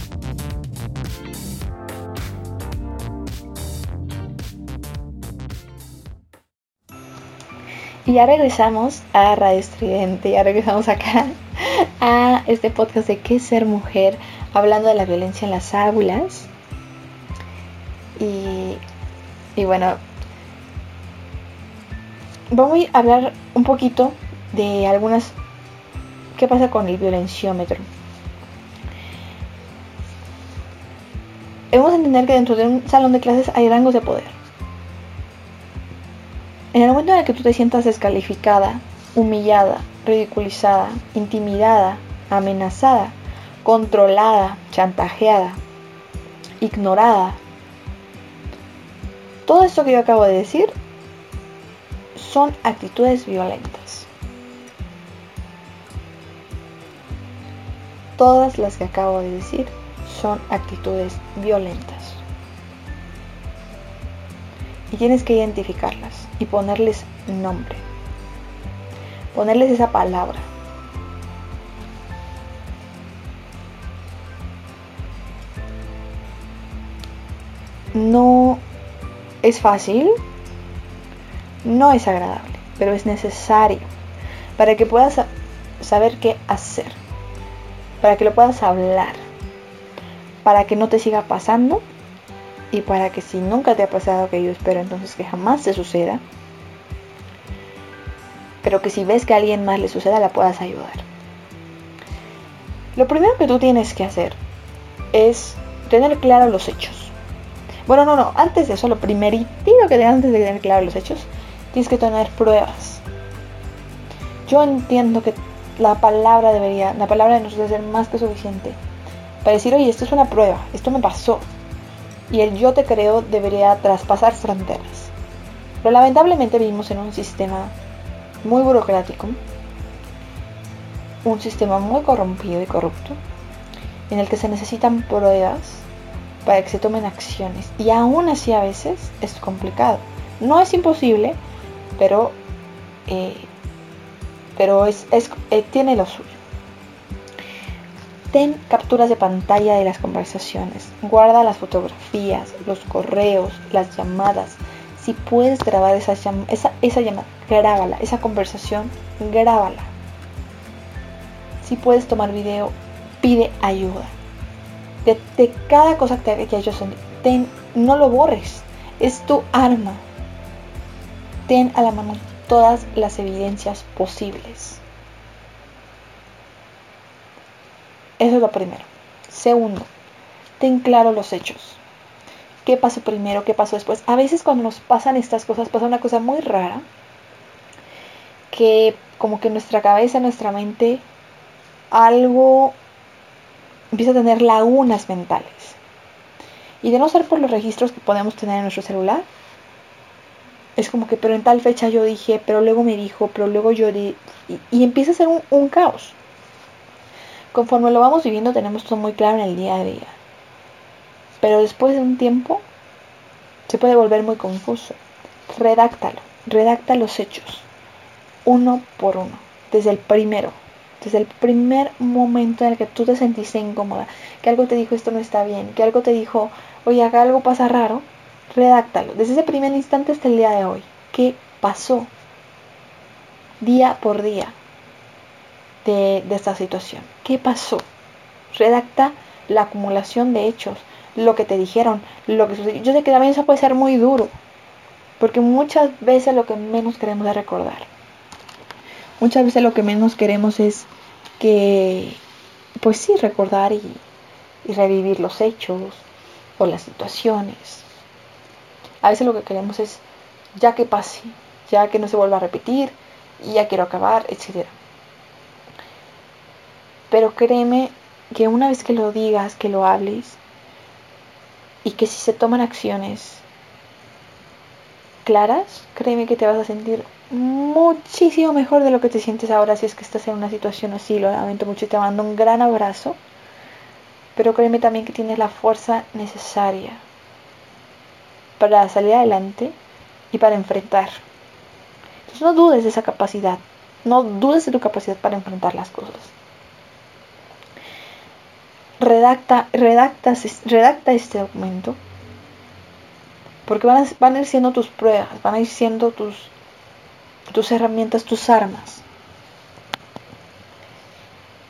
Y ya regresamos a Radio Estridente, ya regresamos acá [laughs] a este podcast de qué ser mujer, hablando de la violencia en las aulas. Y, bueno, vamos a hablar un poquito de algunas... ¿Qué pasa con el violenciómetro? Debemos entender que dentro de un salón de clases hay rangos de poder. En el momento en el que tú te sientas descalificada, humillada, ridiculizada, intimidada, amenazada, controlada, chantajeada, ignorada, todo esto que yo acabo de decir son actitudes violentas. Todas las que acabo de decir son actitudes violentas y tienes que identificarlas y ponerles nombre. Ponerles esa palabra. No es fácil, no es agradable, pero es necesario para que puedas saber qué hacer, para que lo puedas hablar, para que no te siga pasando y para que si nunca te ha pasado que yo espero entonces que jamás te suceda, pero que si ves que a alguien más le suceda la puedas ayudar. Lo primero que tú tienes que hacer es tener claro los hechos. Bueno, no, no, antes de eso, lo primerito que antes de tener claro los hechos, tienes que tener pruebas. Yo entiendo que la palabra debería, la palabra de nosotros ser más que suficiente para decir, oye, esto es una prueba, esto me pasó, y el yo te creo debería traspasar fronteras. Pero lamentablemente vivimos en un sistema muy burocrático, un sistema muy corrompido y corrupto, en el que se necesitan pruebas para que se tomen acciones. Y aún así a veces es complicado. No es imposible, pero, eh, pero es, eh, tiene lo suyo. Ten capturas de pantalla de las conversaciones. Guarda las fotografías, los correos, las llamadas. Si puedes grabar esa, llamada, grábala. Esa conversación, grábala. Si puedes tomar video, pide ayuda. De, cada cosa que, que ellos ten, no lo borres. Es tu arma. Ten a la mano todas las evidencias posibles. Eso es lo primero. Segundo, ten claro los hechos. ¿Qué pasó primero? ¿Qué pasó después? A veces cuando nos pasan estas cosas pasa una cosa muy rara que como que nuestra cabeza, nuestra mente, algo empieza a tener lagunas mentales. Y de no ser por los registros que podemos tener en nuestro celular, es como que, pero en tal fecha yo dije, pero luego me dijo, pero luego yo di, y, empieza a ser un caos. Conforme lo vamos viviendo tenemos todo muy claro en el día a día. Pero después de un tiempo se puede volver muy confuso. Redáctalo, redacta los hechos, uno por uno, desde el primero, desde el primer momento en el que tú te sentiste incómoda, que algo te dijo esto no está bien, que algo te dijo, oye, acá algo pasa raro, redáctalo, desde ese primer instante hasta el día de hoy. ¿Qué pasó? Día por día, de, esta situación. ¿Qué pasó? Redacta la acumulación de hechos, lo que te dijeron, lo que sucedió. Yo sé que también eso puede ser muy duro, porque muchas veces lo que menos queremos es recordar. Muchas veces lo que menos queremos es que, pues sí, recordar y, revivir los hechos o las situaciones. A veces lo que queremos es ya que pase, ya que no se vuelva a repetir, ya quiero acabar, etcétera. Pero créeme que una vez que lo digas, que lo hables, y que si se toman acciones claras, créeme que te vas a sentir muchísimo mejor de lo que te sientes ahora si es que estás en una situación así. Lo lamento mucho y te mando un gran abrazo. Pero créeme también que tienes la fuerza necesaria para salir adelante y para enfrentar. Entonces no dudes de esa capacidad. No dudes de tu capacidad para enfrentar las cosas redacta, redacta, redacta este documento. Porque van a, van a ir siendo tus pruebas, van a ir siendo tus, tus herramientas, tus armas.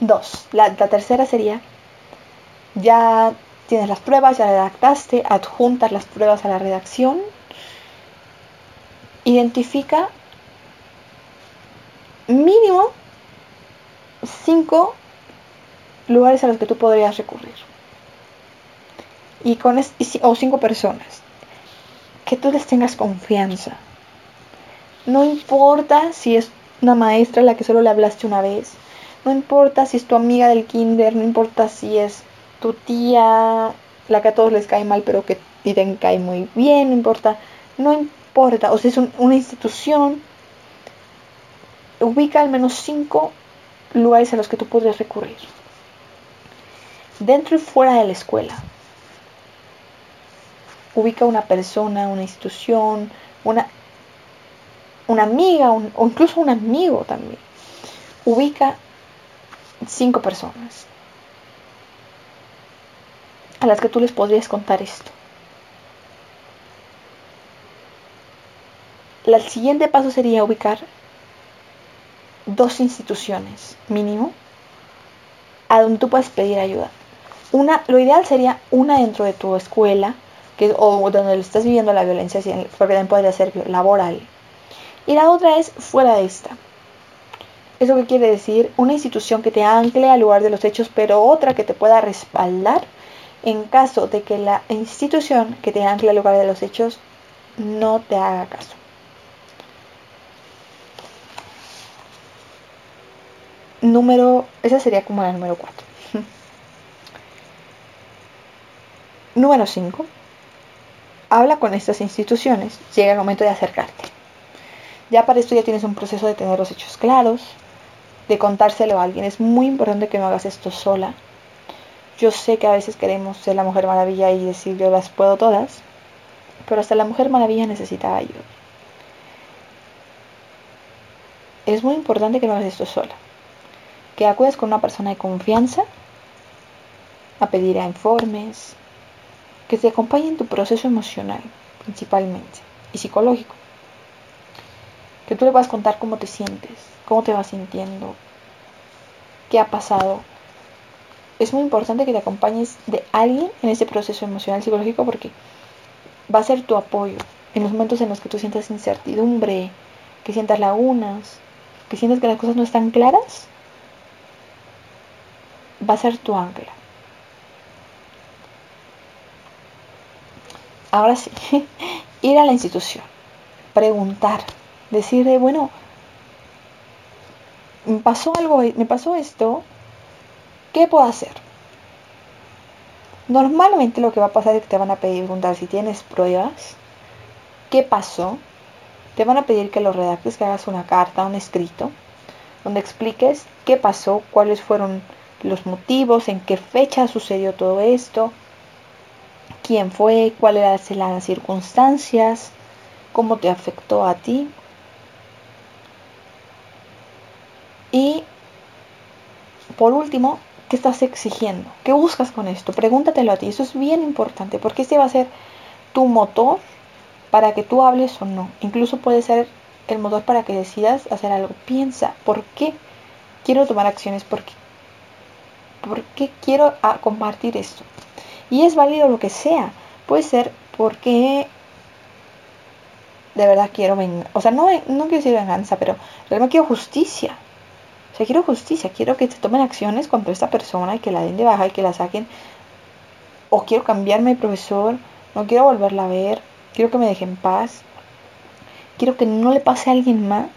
Dos, la, la tercera sería, ya tienes las pruebas, ya redactaste, adjuntas las pruebas a la redacción. Identifica mínimo cinco lugares a los que tú podrías recurrir. Y con o cinco personas. Que tú les tengas confianza. No importa si es una maestra a la que solo le hablaste una vez. No importa si es tu amiga del kinder. No importa si es tu tía, la que a todos les cae mal, pero que a te cae muy bien. No importa. No importa. O si es una institución. Ubica al menos cinco lugares a los que tú podrías recurrir dentro y fuera de la escuela. Ubica una persona, una institución, una, una amiga o incluso un amigo también. Ubica cinco personas a las que tú les podrías contar esto. El siguiente paso sería ubicar dos instituciones mínimo a donde tú puedas pedir ayuda una, lo ideal sería una dentro de tu escuela, que, o donde estás viviendo la violencia, porque también puede ser laboral. Y la otra es fuera de esta. ¿Eso qué quiere decir? Una institución que te ancle al lugar de los hechos, pero otra que te pueda respaldar en caso de que la institución que te ancle al lugar de los hechos no te haga caso. Número, esa sería como la número 4. Número 5. Habla con estas instituciones. Llega el momento de acercarte. Ya para esto ya tienes un proceso de tener los hechos claros, de contárselo a alguien. Es muy importante que no hagas esto sola. Yo sé que a veces queremos ser la mujer maravilla y decir yo las puedo todas, pero hasta la mujer maravilla necesita ayuda. Es muy importante que no hagas esto sola. Que acudes con una persona de confianza a pedir a informes, que te acompañen en tu proceso emocional, principalmente, y psicológico. Que tú le vas a contar cómo te sientes, cómo te vas sintiendo, qué ha pasado. Es muy importante que te acompañes de alguien en ese proceso emocional psicológico porque va a ser tu apoyo en los momentos en los que tú sientas incertidumbre, que sientas lagunas, que sientas que las cosas no están claras. Va a ser tu ancla. Ahora sí, [laughs] ir a la institución, preguntar, decirle, bueno, me pasó algo, me pasó esto, ¿qué puedo hacer? Normalmente lo que va a pasar es que te van a pedir preguntar si tienes pruebas, qué pasó, te van a pedir que lo redactes, que hagas una carta, un escrito, donde expliques qué pasó, cuáles fueron los motivos, en qué fecha sucedió todo esto, quién fue, cuáles eran las circunstancias, cómo te afectó a ti. Y por último, ¿qué estás exigiendo? ¿Qué buscas con esto? Pregúntatelo a ti. Eso es bien importante porque este va a ser tu motor para que tú hables o no. Incluso puede ser el motor para que decidas hacer algo. Piensa, ¿por qué quiero tomar acciones? ¿Por qué, ¿Por qué quiero ah, compartir esto? Y es válido lo que sea. Puede ser porque de verdad quiero venganza. O sea, no, no quiero decir venganza, pero realmente quiero justicia. O sea, quiero justicia. Quiero que se tomen acciones contra esta persona y que la den de baja y que la saquen. O quiero cambiarme de profesor. No quiero volverla a ver. Quiero que me deje en paz. Quiero que no le pase a alguien más.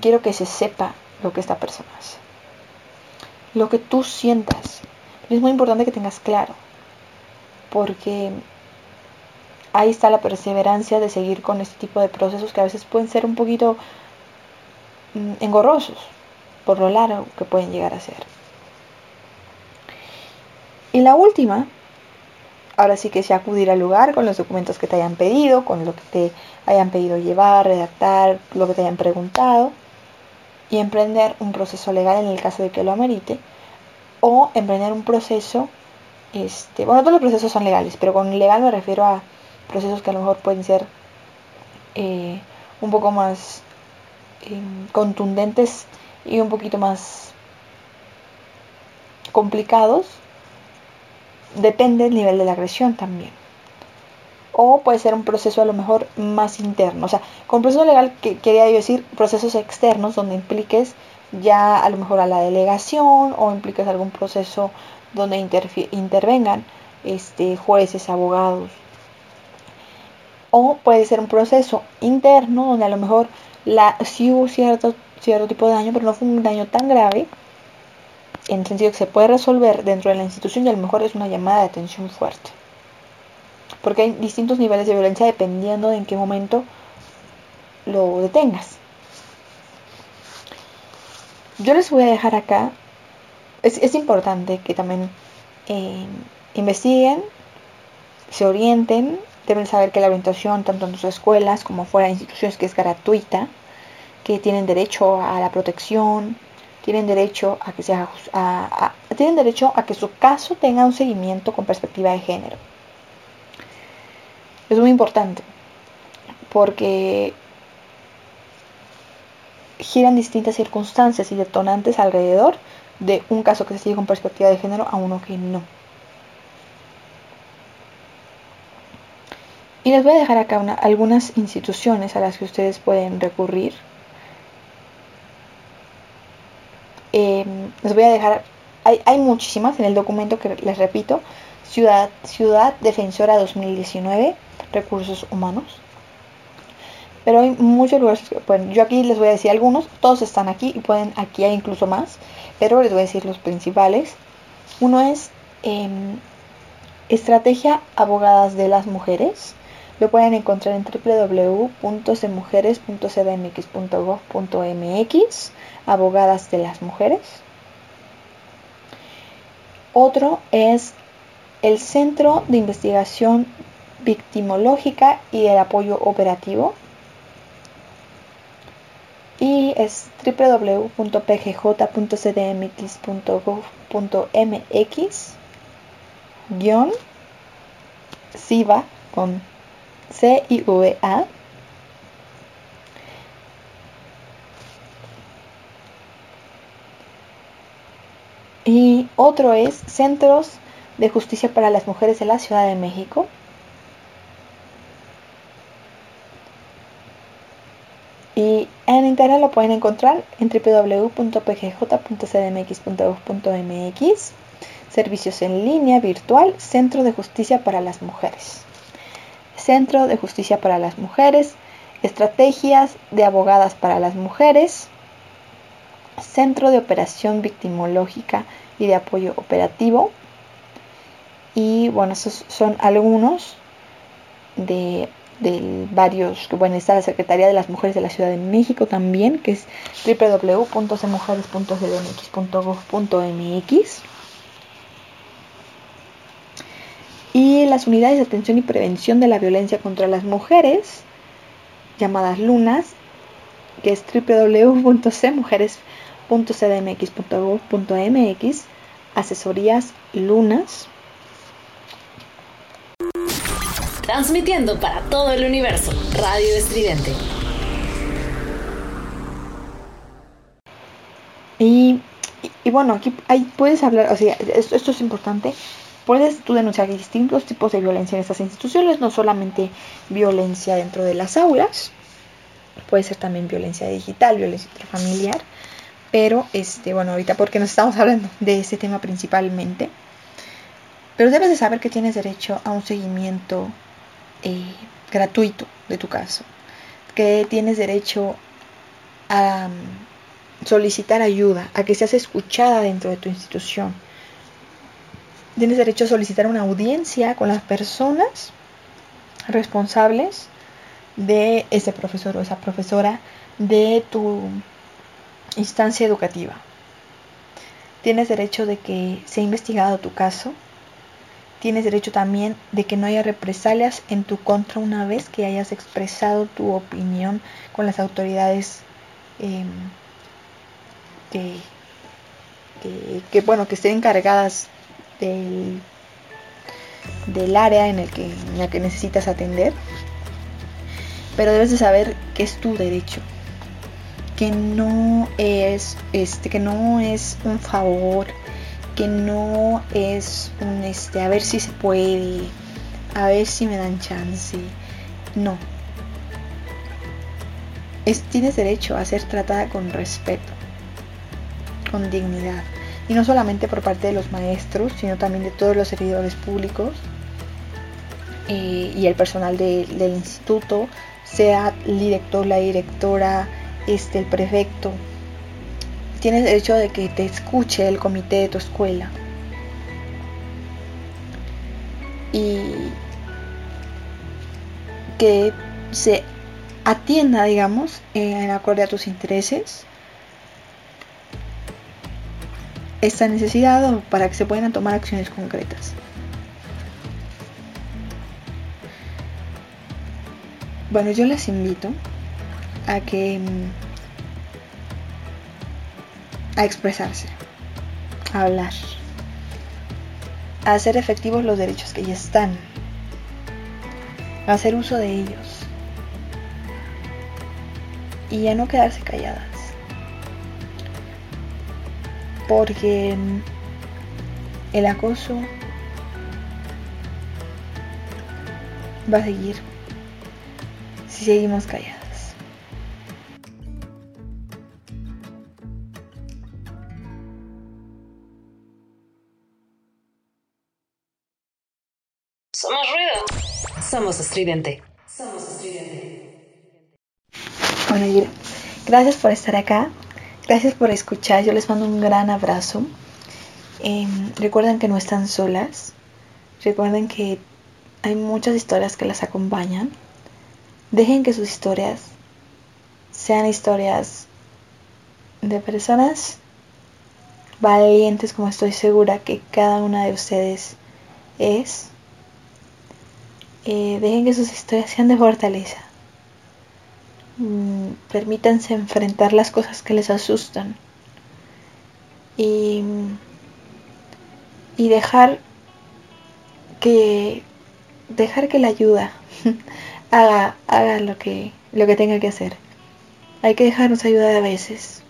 Quiero que se sepa lo que esta persona hace lo que tú sientas. es muy importante que tengas claro, porque ahí está la perseverancia de seguir con este tipo de procesos que a veces pueden ser un poquito mm, engorrosos por lo largo que pueden llegar a ser. Y la última, ahora sí que es acudir al lugar con los documentos que te hayan pedido, con lo que te hayan pedido llevar, redactar, lo que te hayan preguntado y emprender un proceso legal en el caso de que lo amerite, o emprender un proceso, este, bueno, todos los procesos son legales, pero con legal me refiero a procesos que a lo mejor pueden ser eh, un poco más em, contundentes y un poquito más complicados, depende del nivel de la agresión también o puede ser un proceso a lo mejor más interno. O sea, con proceso legal que quería decir procesos externos donde impliques ya a lo mejor a la delegación o impliques algún proceso donde intervengan este, jueces, abogados. O puede ser un proceso interno donde a lo mejor la, sí hubo cierto, cierto tipo de daño, pero no fue un daño tan grave, en el sentido que se puede resolver dentro de la institución y a lo mejor es una llamada de atención fuerte porque hay distintos niveles de violencia dependiendo de en qué momento lo detengas. Yo les voy a dejar acá, es, importante que también eh, investiguen, se orienten, deben saber que la orientación tanto en sus escuelas como fuera de instituciones que es gratuita, que tienen derecho a la protección, tienen derecho a que sea tienen derecho a que su caso tenga un seguimiento con perspectiva de género. Es muy importante porque giran distintas circunstancias y detonantes alrededor de un caso que se sigue con perspectiva de género a uno que no. Y les voy a dejar acá algunas instituciones a las que ustedes pueden recurrir. Em, les voy a dejar, hay, hay muchísimas en el documento que les repito, Ciudad, Ciudad Defensora 2019 recursos humanos. Pero hay muchos lugares que pueden. Yo aquí les voy a decir algunos, todos están aquí y pueden, aquí hay incluso más, pero les voy a decir los principales. Uno es em, Estrategia Abogadas de las Mujeres. Lo pueden encontrar en www.semujeres.cdmx.gov.mx, Abogadas de las Mujeres. Otro es el Centro de Investigación victimológica y el apoyo operativo. Y es www.pgj.cdmx.gov.mx guion SIVA con C I V A y otro es Centros de Justicia para las Mujeres de la Ciudad de México Y en internet lo pueden encontrar en www.pgj.cdmx.gov.mx. Servicios en línea virtual, Centro de Justicia para las Mujeres. Centro de Justicia para las Mujeres, Estrategias de Abogadas para las Mujeres, Centro de Operación Victimológica y de Apoyo Operativo. Y bueno, esos son algunos de de varios, bueno, está la Secretaría de las Mujeres de la Ciudad de México también, que es www.cmujeres.cdmx.gov.mx. Y las unidades de atención y prevención de la violencia contra las mujeres, llamadas LUNAS, que es www.cmujeres.cdmx.gov.mx, asesorías LUNAS. Transmitiendo para todo el universo, Radio Estridente. Y, y, bueno, aquí hay, puedes hablar, o sea, esto, esto es importante. Puedes tú denunciar distintos tipos de violencia en estas instituciones, no solamente violencia dentro de las aulas, puede ser también violencia digital, violencia intrafamiliar, pero este, bueno, ahorita porque nos estamos hablando de ese tema principalmente, pero debes de saber que tienes derecho a un seguimiento eh, gratuito de tu caso, que tienes derecho a mm, solicitar ayuda, a que seas escuchada dentro de tu institución. Tienes derecho a solicitar una audiencia con las personas responsables de ese profesor o esa profesora de tu instancia educativa. Tienes derecho de que sea investigado tu caso, Tienes derecho también de que no haya represalias en tu contra una vez que hayas expresado tu opinión con las autoridades em, que, bueno, que estén encargadas del, del área en el que, en la que necesitas atender. Pero debes de saber que es tu derecho, que no es este, que no es un favor, que no es un este, a ver si se puede, a ver si me dan chance. No. Es, tienes derecho a ser tratada con respeto, con dignidad. Y no solamente por parte de los maestros, sino también de todos los servidores públicos eh, y el personal del instituto, sea el director, la directora, este, el prefecto, tienes derecho de que te escuche el comité de tu escuela. Y que se atienda, digamos, en acorde a tus intereses esta necesidad para que se puedan tomar acciones concretas. Bueno, yo les invito a que mm, a expresarse, a hablar, a hacer efectivos los derechos que ya están, a hacer uso de ellos y a no quedarse calladas. Porque el acoso va a seguir si seguimos callados. Somos ruido. Somos estridente. Somos estridente. Bueno, gracias por estar acá. Gracias por escuchar. Yo les mando un gran abrazo. Em, recuerden que no están solas. Recuerden que hay muchas historias que las acompañan. Dejen que sus historias sean historias de personas valientes como estoy segura que cada una de ustedes es eh, dejen que sus historias sean de fortaleza. Mm, permítanse enfrentar las cosas que les asustan y, y dejar que dejar que la ayuda [laughs] haga, haga lo que lo que tenga que hacer. Hay que dejarnos ayudar a veces.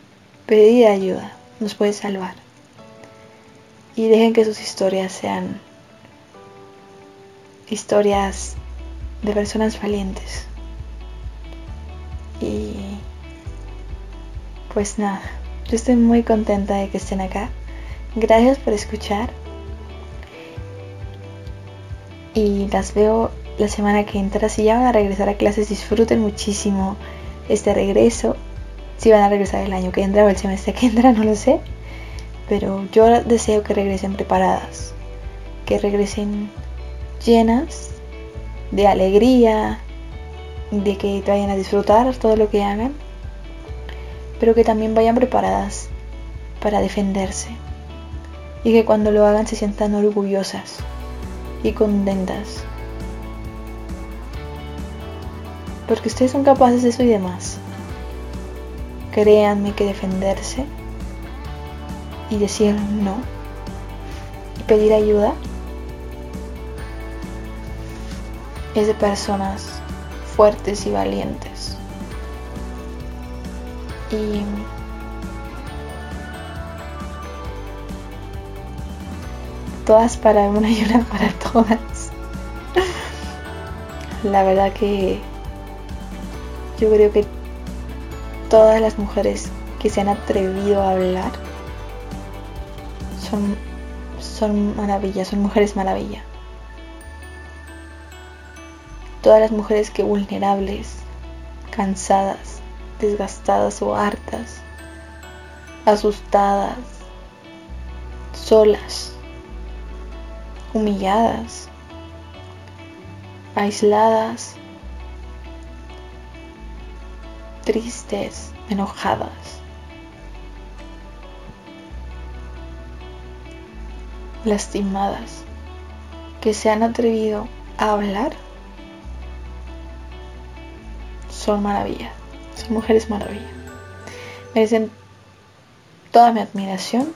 Pedir ayuda nos puede salvar. Y dejen que sus historias sean historias de personas valientes. Y pues nada, yo estoy muy contenta de que estén acá. Gracias por escuchar. Y las veo la semana que entra. Si ya van a regresar a clases, disfruten muchísimo este regreso. Si van a regresar el año que entra o el semestre que entra, [laughs] no lo sé. Pero yo deseo que regresen preparadas. Que regresen llenas de alegría, de que vayan a disfrutar todo lo que hagan, pero que también vayan preparadas para defenderse y que cuando lo hagan se sientan orgullosas y contentas. Porque ustedes son capaces de eso y demás. Créanme que defenderse y decir no y pedir ayuda es de personas fuertes y valientes. Y todas para una y una para todas. La verdad que yo creo que todas las mujeres que se han atrevido a hablar son, son maravillas, son mujeres maravilla todas las mujeres que vulnerables, cansadas, desgastadas o hartas, asustadas, solas, humilladas, aisladas, tristes, enojadas. lastimadas, que se han atrevido a hablar son maravilla, son mujeres maravilla. Merecen toda mi admiración,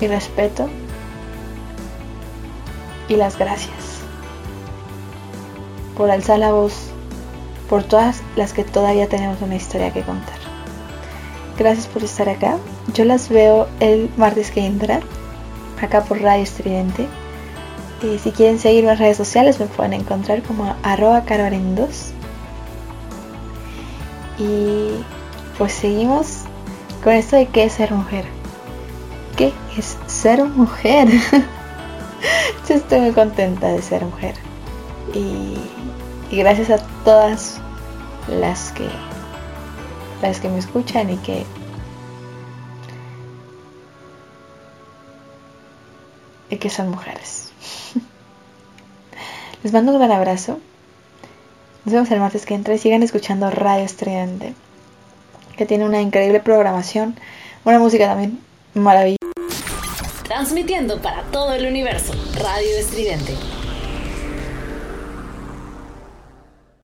mi respeto y las gracias por alzar la voz por todas las que todavía tenemos una historia que contar. Gracias por estar acá. Yo las veo el martes que entra, acá por Radio Estridente. Y si quieren seguirme en redes sociales me pueden encontrar como arroba y pues seguimos con esto de qué es ser mujer. ¿Qué es ser mujer? [laughs] Yo estoy muy contenta de ser mujer. Y, gracias a todas las que las que me escuchan y que y que son mujeres. [laughs] Les mando un gran abrazo. Nos vemos el martes que entra y sigan escuchando Radio Estridente, que tiene una increíble programación, una música también maravillosa. Transmitiendo para todo el universo, Radio Estridente.